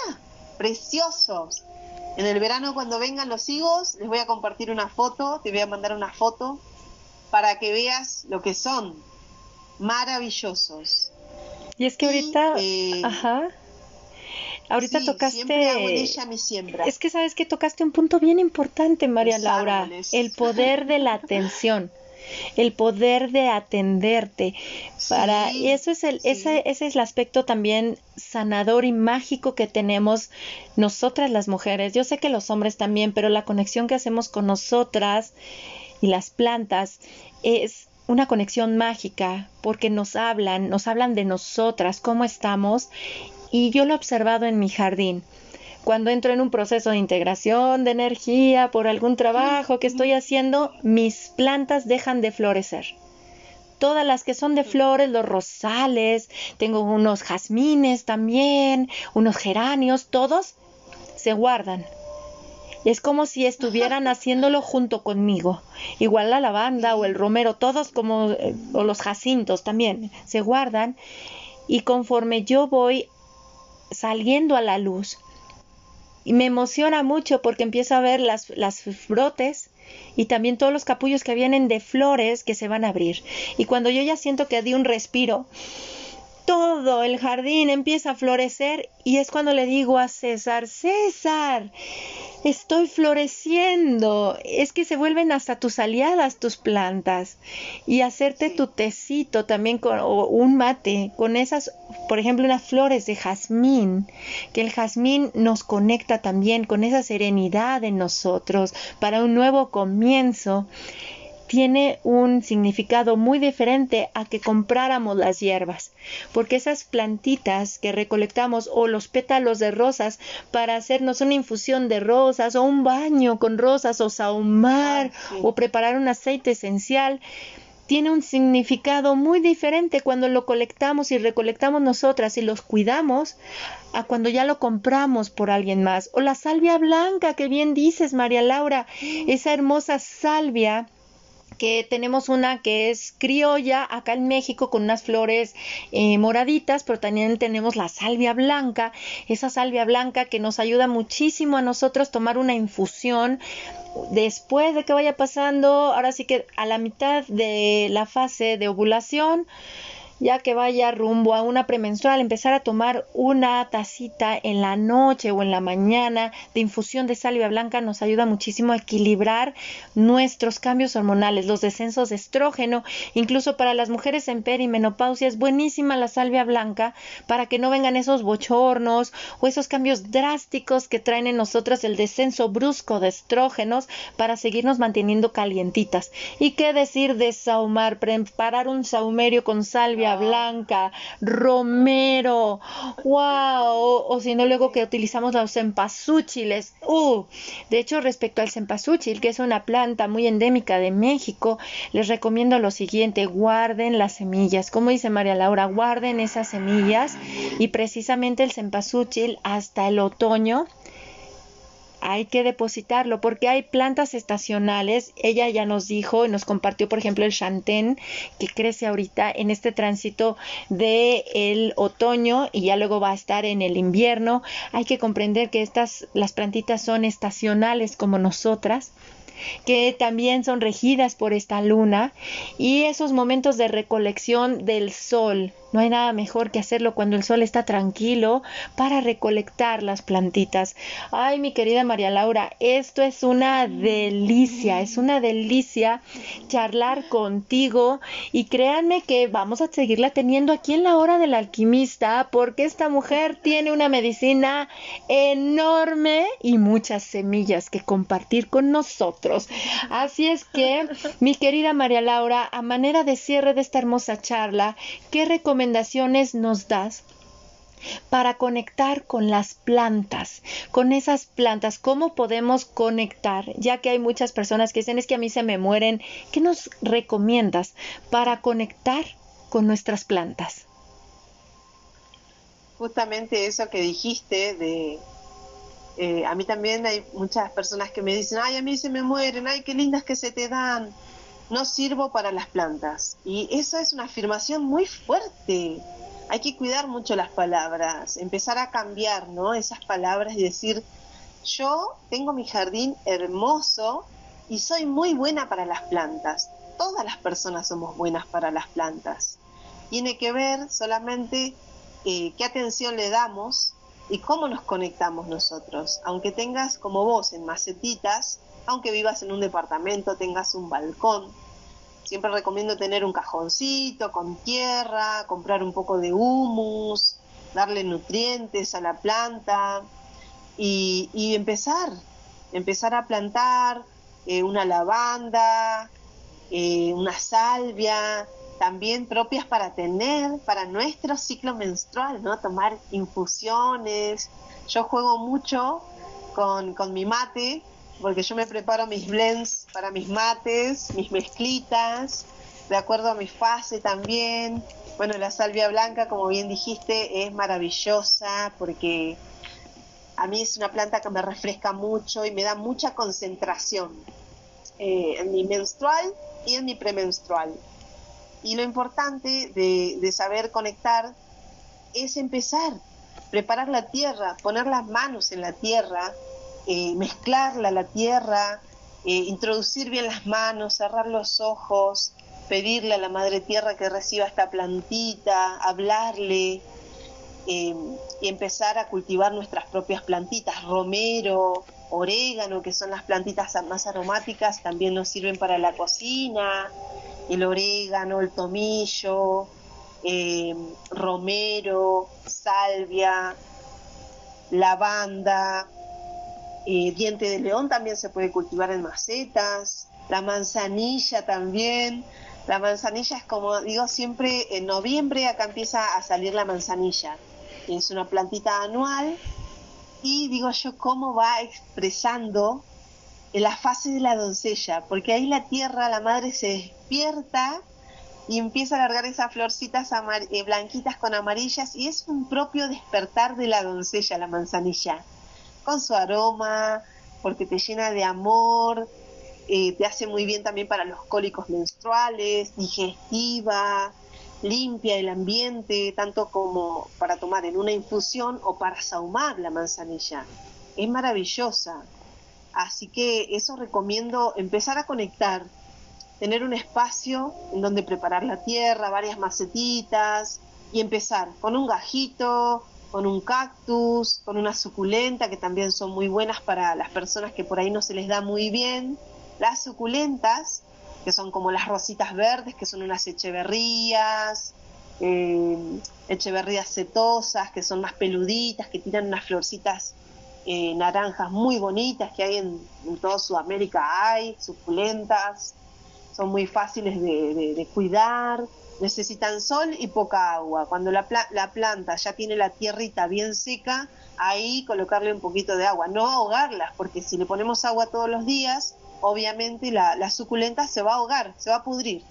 preciosos. En el verano cuando vengan los higos, les voy a compartir una foto, te voy a mandar una foto para que veas lo que son. Maravillosos. Y es que ahorita, eh, ajá. Ahorita tocaste. Hago ella mi siembra. Es que sabes que tocaste un punto bien importante, María Laura. El poder de la atención. (laughs) el poder de atenderte para y eso es el ese, ese es el aspecto también sanador y mágico que tenemos nosotras las mujeres yo sé que los hombres también pero la conexión que hacemos con nosotras y las plantas es una conexión mágica porque nos hablan, nos hablan de nosotras, cómo estamos y yo lo he observado en mi jardín. Cuando entro en un proceso de integración de energía por algún trabajo que estoy haciendo, mis plantas dejan de florecer. Todas las que son de flores, los rosales, tengo unos jazmines también, unos geranios, todos se guardan es como si estuvieran (laughs) haciéndolo junto conmigo. Igual la lavanda o el romero, todos como, eh, o los jacintos también, se guardan y conforme yo voy saliendo a la luz, y me emociona mucho porque empiezo a ver las, brotes y también todos los capullos que vienen de flores que se van a abrir. Y cuando yo ya siento que di un respiro, todo el jardín empieza a florecer y es cuando le digo a César, César, estoy floreciendo. Es que se vuelven hasta tus aliadas tus plantas. Y hacerte tu tecito también con o un mate con esas, por ejemplo, unas flores de jazmín, que el jazmín nos conecta también con esa serenidad en nosotros para un nuevo comienzo tiene un significado muy diferente a que compráramos las hierbas, porque esas plantitas que recolectamos o los pétalos de rosas para hacernos una infusión de rosas o un baño con rosas o sahumar o preparar un aceite esencial, tiene un significado muy diferente cuando lo colectamos y recolectamos nosotras y los cuidamos a cuando ya lo compramos por alguien más. O la salvia blanca, que bien dices, María Laura, esa hermosa salvia que tenemos una que es criolla acá en México con unas flores eh, moraditas, pero también tenemos la salvia blanca, esa salvia blanca que nos ayuda muchísimo a nosotros tomar una infusión después de que vaya pasando, ahora sí que a la mitad de la fase de ovulación, ya que vaya rumbo a una premenstrual, empezar a tomar una tacita en la noche o en la mañana de infusión de salvia blanca nos ayuda muchísimo a equilibrar nuestros cambios hormonales, los descensos de estrógeno, incluso para las mujeres en perimenopausia es buenísima la salvia blanca para que no vengan esos bochornos o esos cambios drásticos que traen en nosotras el descenso brusco de estrógenos para seguirnos manteniendo calientitas. ¿Y qué decir de saumar? Preparar un saumerio con salvia blanca, romero, wow, o, si no luego que utilizamos los cempasúchiles, uh, de hecho respecto al cempasúchil, que es una planta muy endémica de México, les recomiendo lo siguiente, guarden las semillas, como dice María Laura, guarden esas semillas y precisamente el cempasúchil hasta el otoño hay que depositarlo porque hay plantas estacionales. Ella ya nos dijo y nos compartió, por ejemplo, el chantén que crece ahorita en este tránsito de el otoño y ya luego va a estar en el invierno. Hay que comprender que estas las plantitas son estacionales como nosotras que también son regidas por esta luna y esos momentos de recolección del sol. No hay nada mejor que hacerlo cuando el sol está tranquilo para recolectar las plantitas. Ay, mi querida María Laura, esto es una delicia, es una delicia charlar contigo y créanme que vamos a seguirla teniendo aquí en la hora del alquimista porque esta mujer tiene una medicina enorme y muchas semillas que compartir con nosotros. Así es que, mi querida María Laura, a manera de cierre de esta hermosa charla, ¿qué recomendaciones recomendaciones nos das para conectar con las plantas, con esas plantas, cómo podemos conectar, ya que hay muchas personas que dicen es que a mí se me mueren, ¿qué nos recomiendas para conectar con nuestras plantas? Justamente eso que dijiste de... Eh, a mí también hay muchas personas que me dicen, ay, a mí se me mueren, ay, qué lindas que se te dan no sirvo para las plantas. Y eso es una afirmación muy fuerte. Hay que cuidar mucho las palabras, empezar a cambiar, ¿no? Esas palabras y decir, yo tengo mi jardín hermoso y soy muy buena para las plantas. Todas las personas somos buenas para las plantas. Tiene que ver solamente eh, qué atención le damos y cómo nos conectamos nosotros. Aunque tengas como vos en macetitas, aunque vivas en un departamento, tengas un balcón, siempre recomiendo tener un cajoncito con tierra, comprar un poco de humus, darle nutrientes a la planta y, empezar, empezar a plantar eh, una lavanda, eh, una salvia, también propias para tener para nuestro ciclo menstrual, ¿no? Tomar infusiones. Yo juego mucho con, con mi mate, porque yo me preparo mis blends para mis mates, mis mezclitas, de acuerdo a mi fase también. Bueno, la salvia blanca, como bien dijiste, es maravillosa porque a mí es una planta que me refresca mucho y me da mucha concentración eh, en mi menstrual y en mi premenstrual. Y lo importante de, saber conectar es empezar, preparar la tierra, poner las manos en la tierra, eh, mezclarla la tierra, eh, introducir bien las manos, cerrar los ojos, pedirle a la madre tierra que reciba esta plantita, hablarle eh, y empezar a cultivar nuestras propias plantitas, romero, orégano, que son las plantitas más aromáticas, también nos sirven para la cocina, el orégano, el tomillo, romero, salvia, lavanda, eh, diente de león también se puede cultivar en macetas, la manzanilla también. La manzanilla es como digo siempre, en noviembre acá empieza a salir la manzanilla. Es una plantita anual y digo yo cómo va expresando en la fase de la doncella, porque ahí la tierra, la madre se despierta y empieza a largar esas florcitas eh, blanquitas con amarillas y es un propio despertar de la doncella, la manzanilla, con su aroma, porque te llena de amor, eh, te hace muy bien también para los cólicos menstruales, digestiva, limpia el ambiente, tanto como para tomar en una infusión o para sahumar la manzanilla. Es maravillosa. Así que eso recomiendo empezar a conectar, tener un espacio en donde preparar la tierra, varias macetitas y empezar con un gajito, con un cactus, con una suculenta que también son muy buenas para las personas que por ahí no se les da muy bien. Las suculentas, que son como las rositas verdes, que son unas echeverrías, eh, echeverrías setosas, que son más peluditas, que tiran unas florcitas eh, naranjas muy bonitas que hay en, toda Sudamérica, hay suculentas, son muy fáciles de, cuidar, necesitan sol y poca agua. Cuando la, la, planta ya tiene la tierrita bien seca, ahí colocarle un poquito de agua, no ahogarlas, porque si le ponemos agua todos los días, obviamente la, suculenta se va a ahogar, se va a pudrir.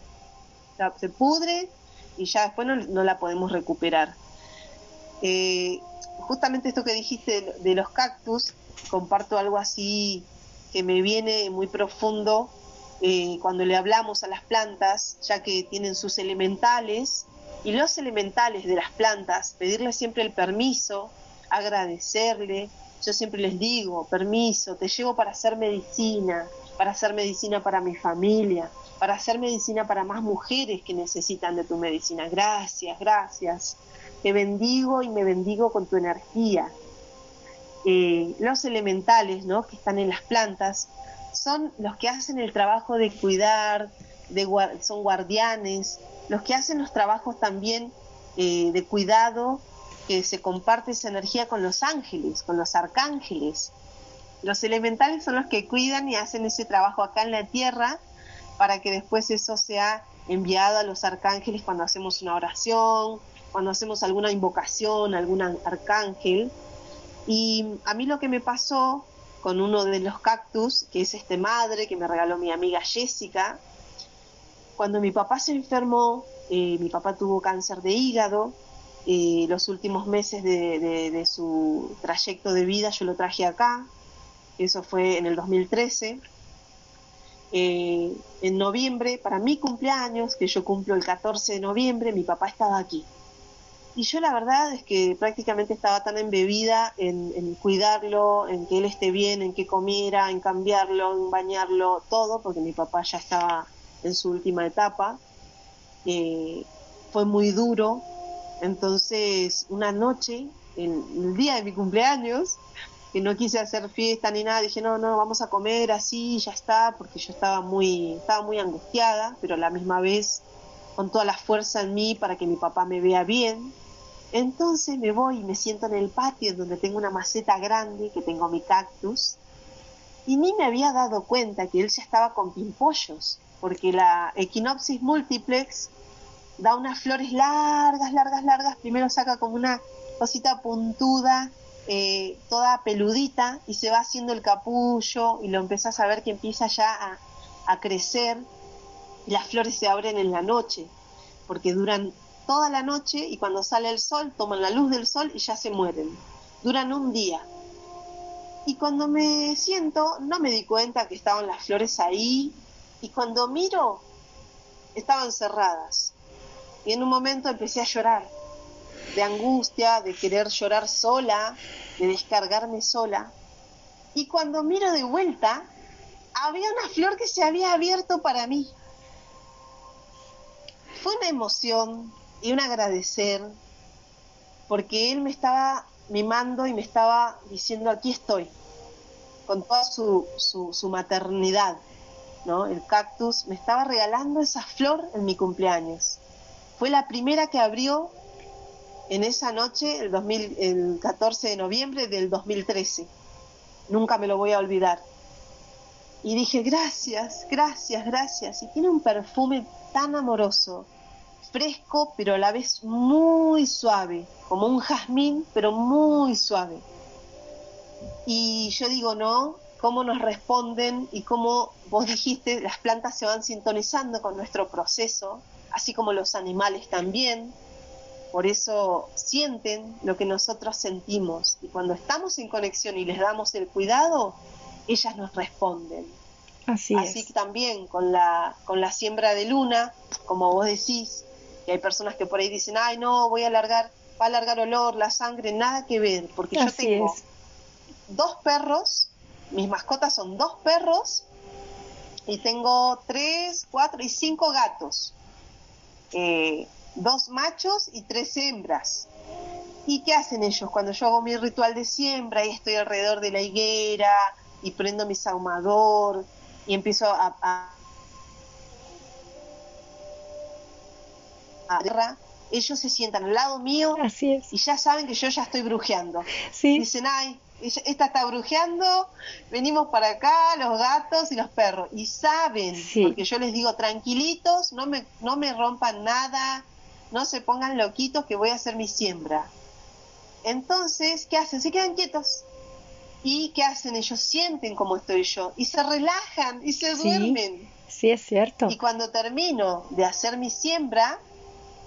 se pudre y ya después no, la podemos recuperar. Eh, justamente esto que dijiste de, los cactus, comparto algo así que me viene muy profundo eh, cuando le hablamos a las plantas, ya que tienen sus elementales, y los elementales de las plantas, pedirle siempre el permiso, agradecerle. Yo siempre les digo, permiso, te llevo para hacer medicina, para hacer medicina para mi familia, para hacer medicina para más mujeres que necesitan de tu medicina. Gracias, gracias. Te bendigo y me bendigo con tu energía. Eh, los elementales ¿no? que están en las plantas son los que hacen el trabajo de cuidar, de, son guardianes, los que hacen los trabajos también eh, de cuidado, que se comparte esa energía con los ángeles, con los arcángeles. Los elementales son los que cuidan y hacen ese trabajo acá en la tierra para que después eso sea enviado a los arcángeles cuando hacemos una oración, cuando hacemos alguna invocación, algún arcángel. Y a mí lo que me pasó con uno de los cactus, que es este madre que me regaló mi amiga Jessica, cuando mi papá se enfermó, eh, mi papá tuvo cáncer de hígado, eh, los últimos meses de, su trayecto de vida yo lo traje acá, eso fue en el 2013. Eh, en noviembre, para mi cumpleaños, que yo cumplo el 14 de noviembre, mi papá estaba aquí. Y yo la verdad es que prácticamente estaba tan embebida en, cuidarlo, en que él esté bien, en que comiera, en cambiarlo, en bañarlo, todo, porque mi papá ya estaba en su última etapa. Eh, fue muy duro. Entonces, una noche el, día de mi cumpleaños, que no quise hacer fiesta ni nada, dije, no, no, vamos a comer así, ya está, porque yo estaba muy, estaba muy angustiada, pero a la misma vez con toda la fuerza en mí para que mi papá me vea bien. Entonces me voy y me siento en el patio donde tengo una maceta grande, que tengo mi cactus, y ni me había dado cuenta que él ya estaba con pimpollos, porque la Equinopsis multiplex da unas flores largas, largas, largas, primero saca como una cosita puntuda, eh, toda peludita, y se va haciendo el capullo, y lo empezás a ver que empieza ya a, a crecer, las flores se abren en la noche, porque duran toda la noche y cuando sale el sol toman la luz del sol y ya se mueren. Duran un día. Y cuando me siento, no me di cuenta que estaban las flores ahí. Y cuando miro, estaban cerradas. Y en un momento empecé a llorar, de angustia, de querer llorar sola, de descargarme sola. Y cuando miro de vuelta, había una flor que se había abierto para mí. Fue una emoción y un agradecer, porque él me estaba mimando y me estaba diciendo, aquí estoy, con toda su, maternidad, ¿no? El cactus me estaba regalando esa flor en mi cumpleaños. Fue la primera que abrió en esa noche, el, 2000, el 14 de noviembre del 2013. Nunca me lo voy a olvidar. Y dije, gracias, gracias, gracias. Y tiene un perfume tan amoroso, fresco, pero a la vez muy suave, como un jazmín, pero muy suave. Y yo digo, no, cómo nos responden y cómo vos dijiste, las plantas se van sintonizando con nuestro proceso, así como los animales también. Por eso sienten lo que nosotros sentimos. Y cuando estamos en conexión y les damos el cuidado, ellas nos responden. Así, Así que también con la, con la siembra de luna, como vos decís, que hay personas que por ahí dicen, ay no, voy a alargar, va a alargar olor, la sangre, nada que ver, porque yo tengo dos perros, mis mascotas son dos perros, y tengo tres, cuatro y cinco gatos, eh, dos machos y tres hembras. ¿Y qué hacen ellos cuando yo hago mi ritual de siembra y estoy alrededor de la higuera y prendo mi saumador y empiezo a, a ellos se sientan al lado mío y ya saben que yo ya estoy brujeando. Dicen, ay, esta está brujeando, venimos para acá, los gatos y los perros. Y saben, porque yo les digo, tranquilitos, no me, no me rompan nada, no se pongan loquitos que voy a hacer mi siembra. Entonces, ¿qué hacen? Se quedan quietos. ¿Y qué hacen? Ellos sienten como estoy yo y se relajan y se duermen. Sí, es cierto. Y cuando termino de hacer mi siembra,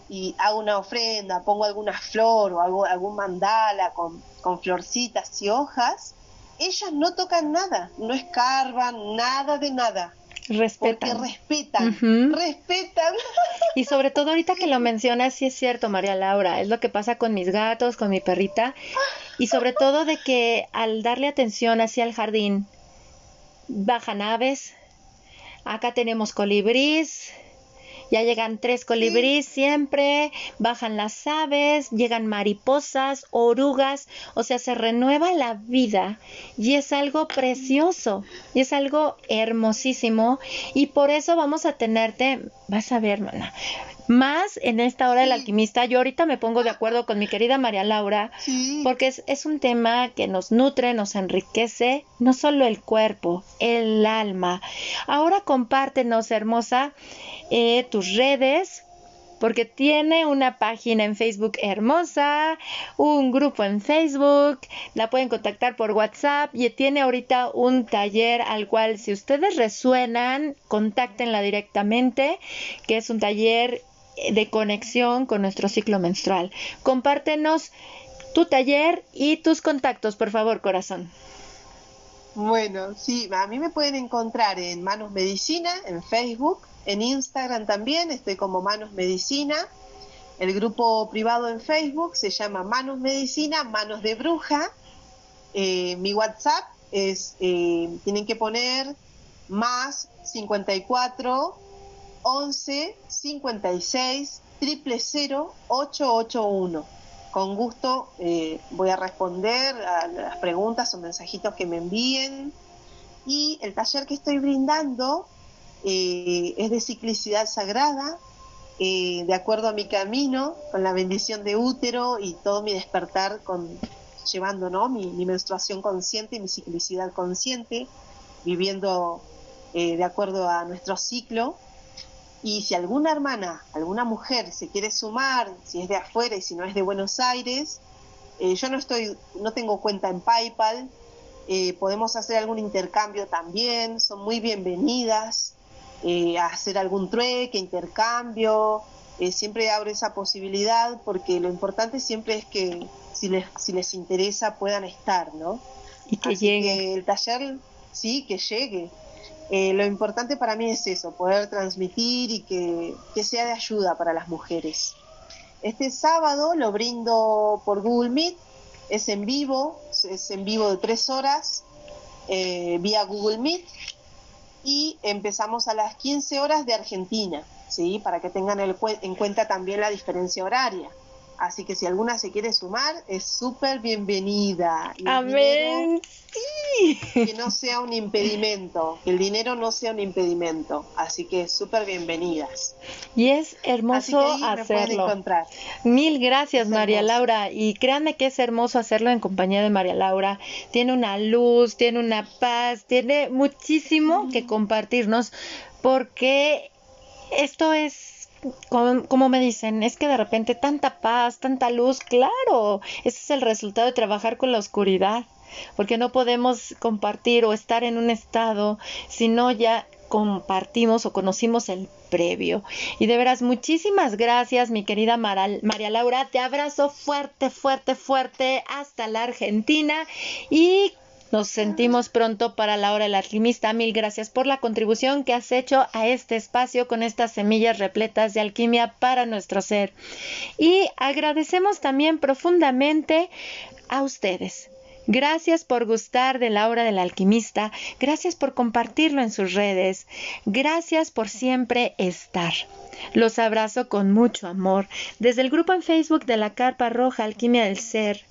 y hago una ofrenda, pongo alguna flor o hago algún mandala con, con florcitas y hojas, ellas no tocan nada, no escarban, nada de nada. Respetan. Porque respetan, respetan. Y sobre todo ahorita que lo mencionas, sí es cierto, María Laura, es lo que pasa con mis gatos, con mi perrita, y sobre todo de que al darle atención hacia el jardín, bajan aves, acá tenemos colibrís, ya llegan tres colibríes siempre, bajan las aves, llegan mariposas, orugas, o sea, se renueva la vida y es algo precioso y es algo hermosísimo y por eso vamos a tenerte, vas a ver, mana, más en esta hora del alquimista. Yo ahorita me pongo de acuerdo con mi querida María Laura, porque es, es, un tema que nos nutre, nos enriquece, no solo el cuerpo, el alma. Ahora compártenos, hermosa, eh, tus redes, porque tiene una página en Facebook hermosa, un grupo en Facebook, la pueden contactar por WhatsApp y tiene ahorita un taller al cual si ustedes resuenan, contáctenla directamente, que es un taller de conexión con nuestro ciclo menstrual. Compártenos tu taller y tus contactos, por favor, corazón. Bueno, sí, a mí me pueden encontrar en Manos Medicina, en Facebook, en Instagram también, estoy como Manos Medicina. El grupo privado en Facebook se llama Manos Medicina, Manos de Bruja. Eh, mi WhatsApp es, eh, tienen que poner más 54 11 56 000 881. con gusto eh, voy a responder a las preguntas o mensajitos que me envíen. Y el taller que estoy brindando eh, es de ciclicidad sagrada, eh, de acuerdo a mi camino, con la bendición de útero y todo mi despertar, con, llevando ¿no? mi, menstruación consciente mi ciclicidad consciente, viviendo de acuerdo a nuestro ciclo. Y si alguna hermana, alguna mujer se quiere sumar, si es de afuera y si no es de Buenos Aires, eh, yo no estoy, no tengo cuenta en PayPal, eh, podemos hacer algún intercambio también, son muy bienvenidas eh, a hacer algún trueque, intercambio, siempre abro esa posibilidad porque lo importante siempre es que si les, si les interesa puedan estar, ¿no? Y que llegue. el taller, sí, que llegue. Eh, lo importante para mí es eso, poder transmitir y que, sea de ayuda para las mujeres. Este sábado lo brindo por Google Meet, es en vivo, es en vivo de tres horas, eh, vía Google Meet, y empezamos a las 15 horas de Argentina, ¿sí? para que tengan en cuenta también la diferencia horaria. Así que si alguna se quiere sumar, es súper bienvenida. Amén. Sí. Que no sea un impedimento, que el dinero no sea un impedimento. Así que súper bienvenidas. Y es hermoso hacerlo. Mil gracias, María Laura. Y créanme que es hermoso hacerlo en compañía de María Laura. Tiene una luz, tiene una paz, tiene muchísimo que compartirnos porque esto es como, me dicen, es que de repente tanta paz, tanta luz, claro, ese es el resultado de trabajar con la oscuridad, porque no podemos compartir o estar en un estado si no ya compartimos o conocimos el previo. Y de veras, muchísimas gracias, mi querida María Laura. Te abrazo fuerte, fuerte, fuerte hasta la Argentina y nos sentimos pronto para la hora del alquimista. Mil gracias por la contribución que has hecho a este espacio con estas semillas repletas de alquimia para nuestro ser. Y agradecemos también profundamente a ustedes. Gracias por gustar de la hora del alquimista, gracias por compartirlo en sus redes, gracias por siempre estar. Los abrazo con mucho amor desde el grupo en Facebook de la Carpa Roja Alquimia del Ser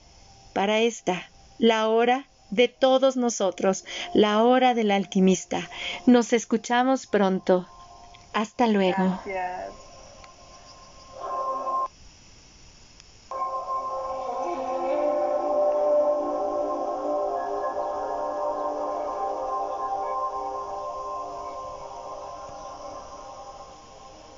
para esta, la hora de todos nosotros, la hora del alquimista. Nos escuchamos pronto. Hasta luego.